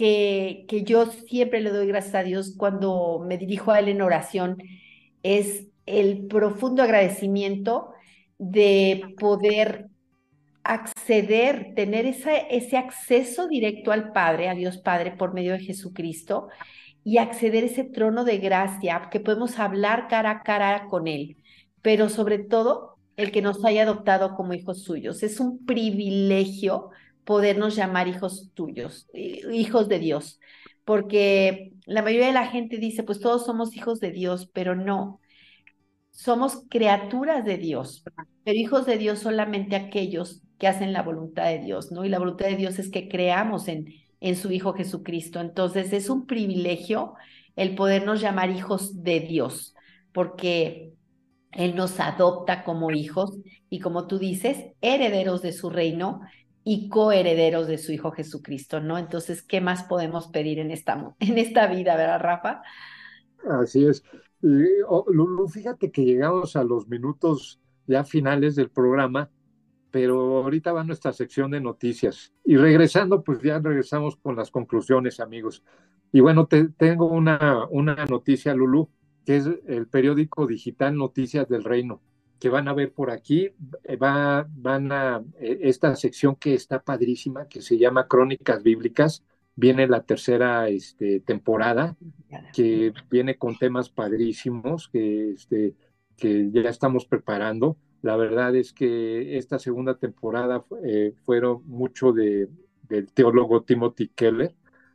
[SPEAKER 2] que, yo siempre le doy gracias a Dios cuando me dirijo a Él en oración es el profundo agradecimiento de poder acceder, tener ese acceso directo al Padre, a Dios Padre, por medio de Jesucristo, y acceder a ese trono de gracia, que podemos hablar cara a cara con Él, pero sobre todo el que nos haya adoptado como hijos suyos. Es un privilegio podernos llamar hijos tuyos, hijos de Dios, porque la mayoría de la gente dice, pues todos somos hijos de Dios, pero no, somos criaturas de Dios, pero hijos de Dios solamente aquellos que hacen la voluntad de Dios, ¿no? Y la voluntad de Dios es que creamos en, en su Hijo Jesucristo. Entonces es un privilegio el podernos llamar hijos de Dios, porque Él nos adopta como hijos y como tú dices, herederos de su reino y coherederos de su Hijo Jesucristo, ¿no? Entonces, ¿qué más podemos pedir en esta, en esta vida, verdad, Rafa?
[SPEAKER 1] Así es. Lulu, fíjate que llegamos a los minutos ya finales del programa, pero ahorita va nuestra sección de noticias. Y regresando, pues ya regresamos con las conclusiones, amigos. Y bueno, te, tengo una, una noticia, Lulu, que es el periódico digital Noticias del Reino que van a ver por aquí, eh, va, van a eh, esta sección que está padrísima, que se llama Crónicas Bíblicas, viene la tercera este, temporada, que viene con temas padrísimos, que, este, que ya estamos preparando. La verdad es que esta segunda temporada eh, fueron mucho de, del teólogo Timothy Keller,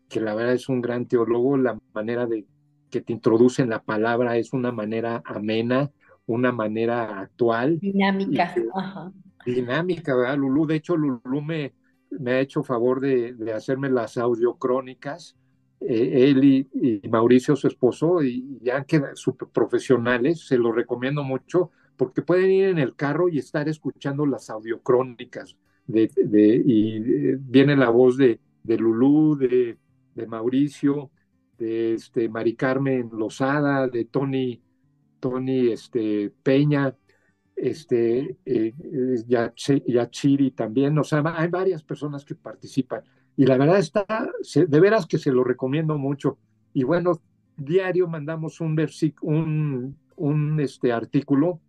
[SPEAKER 1] que la verdad es un gran teólogo, la manera de que te introducen la palabra es una manera amena, una manera actual.
[SPEAKER 2] Dinámica. Ajá.
[SPEAKER 1] Dinámica, ¿verdad, Lulú? De hecho, Lulú me, me ha hecho favor de, de hacerme las audiocrónicas. Eh, él y, Mauricio, su esposo, y ya han quedado super profesionales, se lo recomiendo mucho porque pueden ir en el carro y estar escuchando las audiocrónicas de, de, y eh, viene la voz de, de Lulú, de, de Mauricio, de este, Mari Carmen Lozada, de Tony, Tony este, Peña, este, eh, Yachiri también, o sea, hay varias personas que participan. Y la verdad está, de veras que se lo recomiendo mucho. Y bueno, diario mandamos un, un, un este, artículo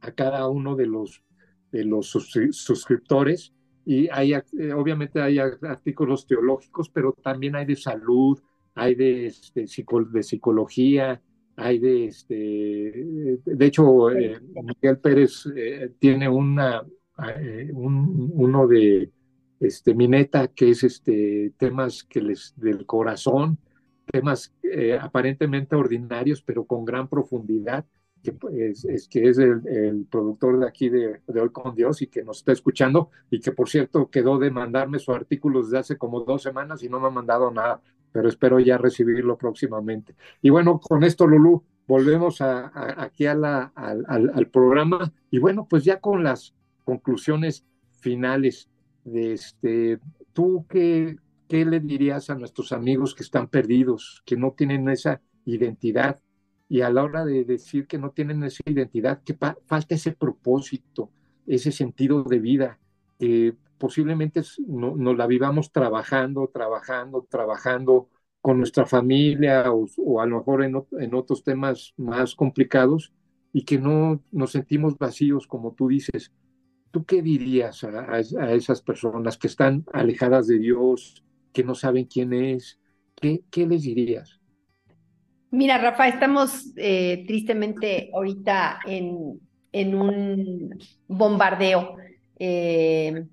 [SPEAKER 1] a cada uno de los, de los suscriptores y hay, eh, obviamente hay artículos teológicos, pero también hay de salud, hay de, este, de psicología, hay de, este, de hecho, eh, Miguel Pérez eh, tiene una, un, uno de este, Mineta, que es este, temas que les, del corazón, temas aparentemente ordinarios, pero con gran profundidad, que pues, es, que es el, productor de aquí de, Hoy con Dios y que nos está escuchando y que por cierto quedó de mandarme su artículo desde hace como dos semanas y no me ha mandado nada, pero espero ya recibirlo próximamente. Y bueno, con esto, Lulú, volvemos a, aquí al, al, programa y bueno, pues ya con las conclusiones finales de este, ¿tú qué, qué le dirías a nuestros amigos que están perdidos, que no tienen esa identidad? y a la hora de decir que no tienen esa identidad, que falta ese propósito, ese sentido de vida, que posiblemente no, nos la vivamos trabajando, trabajando, trabajando con nuestra familia o, a lo mejor en, otros temas más complicados y que no nos sentimos vacíos, como tú dices. ¿Tú qué dirías a, esas personas que están alejadas de Dios, que no saben quién es? ¿Qué, qué les dirías?
[SPEAKER 2] Mira, Rafa, estamos eh, tristemente ahorita en, en un bombardeo eh,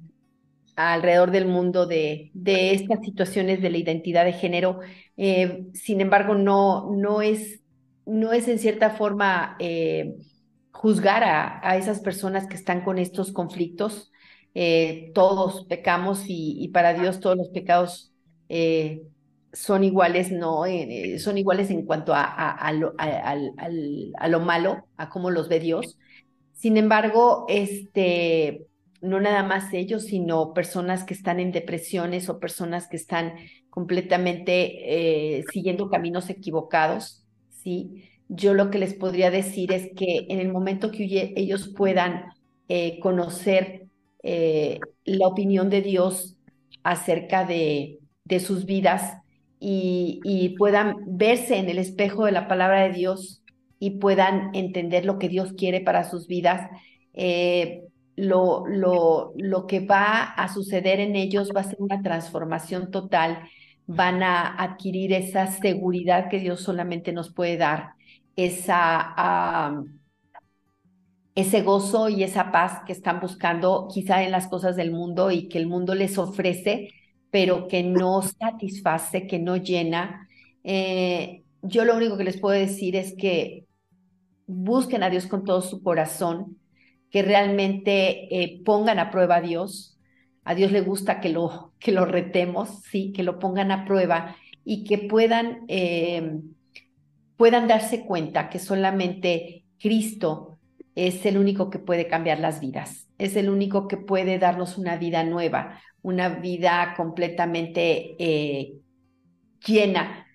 [SPEAKER 2] alrededor del mundo de, de, estas situaciones de la identidad de género. Eh, sin embargo, no, no, es, no es en cierta forma juzgar a, a, esas personas que están con estos conflictos. todos pecamos y, y, para Dios todos los pecados son iguales, no, eh, son iguales en cuanto a, a, lo, a, lo, malo, a cómo los ve Dios. Sin embargo, este, no nada más ellos, sino personas que están en depresiones o personas que están completamente eh, siguiendo caminos equivocados, ¿sí? Yo lo que les podría decir es que en el momento que ellos puedan eh, conocer la opinión de Dios acerca de, sus vidas, y, puedan verse en el espejo de la palabra de Dios y puedan entender lo que Dios quiere para sus vidas, eh, lo, lo, lo que va a suceder en ellos va a ser una transformación total, van a adquirir esa seguridad que Dios solamente nos puede dar, esa, ese gozo y esa paz que están buscando quizá en las cosas del mundo y que el mundo les ofrece, pero que no satisface, que no llena. Eh, yo lo único que les puedo decir es que busquen a Dios con todo su corazón, que realmente eh, pongan a prueba a Dios. A Dios le gusta que lo, que lo retemos, sí, que lo pongan a prueba y que puedan, eh, puedan darse cuenta que solamente Cristo es el único que puede cambiar las vidas, es el único que puede darnos una vida nueva, una vida completamente eh, llena,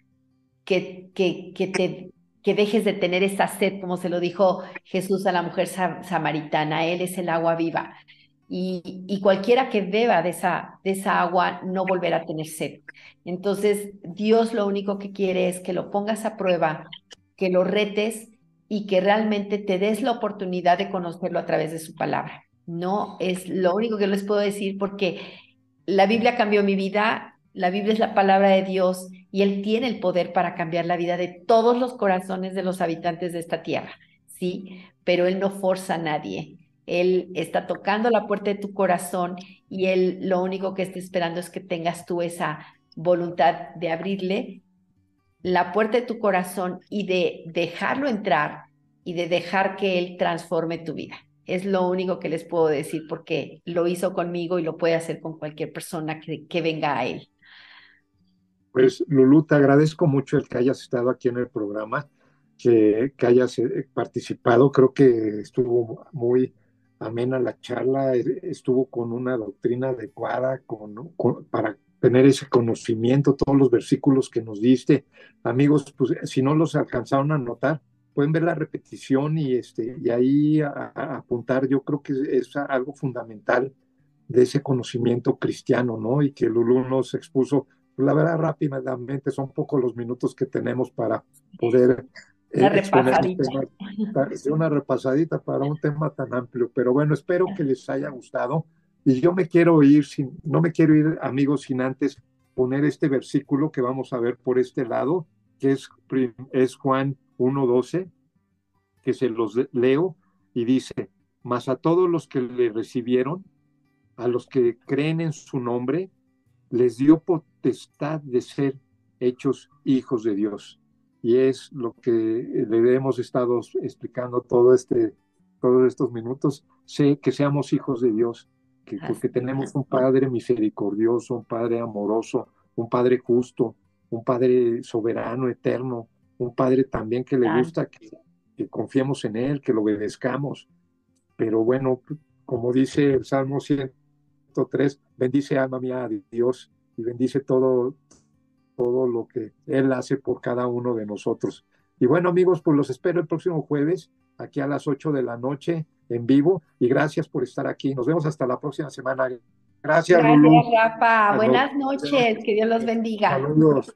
[SPEAKER 2] que, que, que, te, que dejes de tener esa sed, como se lo dijo Jesús a la mujer samaritana, Él es el agua viva. Y, y, cualquiera que beba de esa, de esa agua no volverá a tener sed. Entonces, Dios lo único que quiere es que lo pongas a prueba, que lo retes y que realmente te des la oportunidad de conocerlo a través de su palabra. No es lo único que les puedo decir porque la Biblia cambió mi vida, la Biblia es la palabra de Dios y Él tiene el poder para cambiar la vida de todos los corazones de los habitantes de esta tierra, ¿sí? Pero Él no forza a nadie. Él está tocando la puerta de tu corazón y Él lo único que está esperando es que tengas tú esa voluntad de abrirle la puerta de tu corazón y de dejarlo entrar y de dejar que Él transforme tu vida. Es lo único que les puedo decir porque lo hizo conmigo y lo puede hacer con cualquier persona que, que venga a él.
[SPEAKER 1] Pues Lulu, te agradezco mucho el que hayas estado aquí en el programa. que, que hayas eh, participado. Creo que estuvo muy amena la charla, e, estuvo con una doctrina adecuada con, para tener ese conocimiento, todos los versículos que nos diste. Amigos, pues si no los alcanzaron a notar, pueden ver la repetición y, este, y ahí apuntar. Yo creo que es, algo fundamental de ese conocimiento cristiano, ¿no? Y que Lulú nos expuso, la verdad, rápidamente, son pocos los minutos que tenemos para poder
[SPEAKER 2] una repasadita.
[SPEAKER 1] una repasadita para un tema tan amplio, pero bueno, espero que les haya gustado. Y yo me quiero ir, sin, no me quiero ir, amigos, sin antes poner este versículo que vamos a ver por este lado, que es, es Juan 1.12, que se los leo y dice, mas a todos los que le recibieron, a los que creen en su nombre, les dio potestad de ser hechos hijos de Dios. Y es lo que le hemos estado explicando todo este, todos estos minutos, sé que seamos hijos de Dios, que, porque tenemos un Padre misericordioso, un Padre amoroso, un Padre justo, un Padre soberano, eterno, un Padre también que le gusta que, confiemos en Él, que lo obedezcamos. Pero bueno, como dice el Salmo 103, bendice alma mía a Dios y bendice todo, todo lo que Él hace por cada uno de nosotros. Y bueno, amigos, pues los espero el próximo jueves, aquí a las 8 de la noche, en vivo, y gracias por estar aquí. Nos vemos hasta la próxima semana. Gracias,
[SPEAKER 2] Gracias, Rafa. Buenas noches. Que Dios los bendiga.
[SPEAKER 1] Saludos.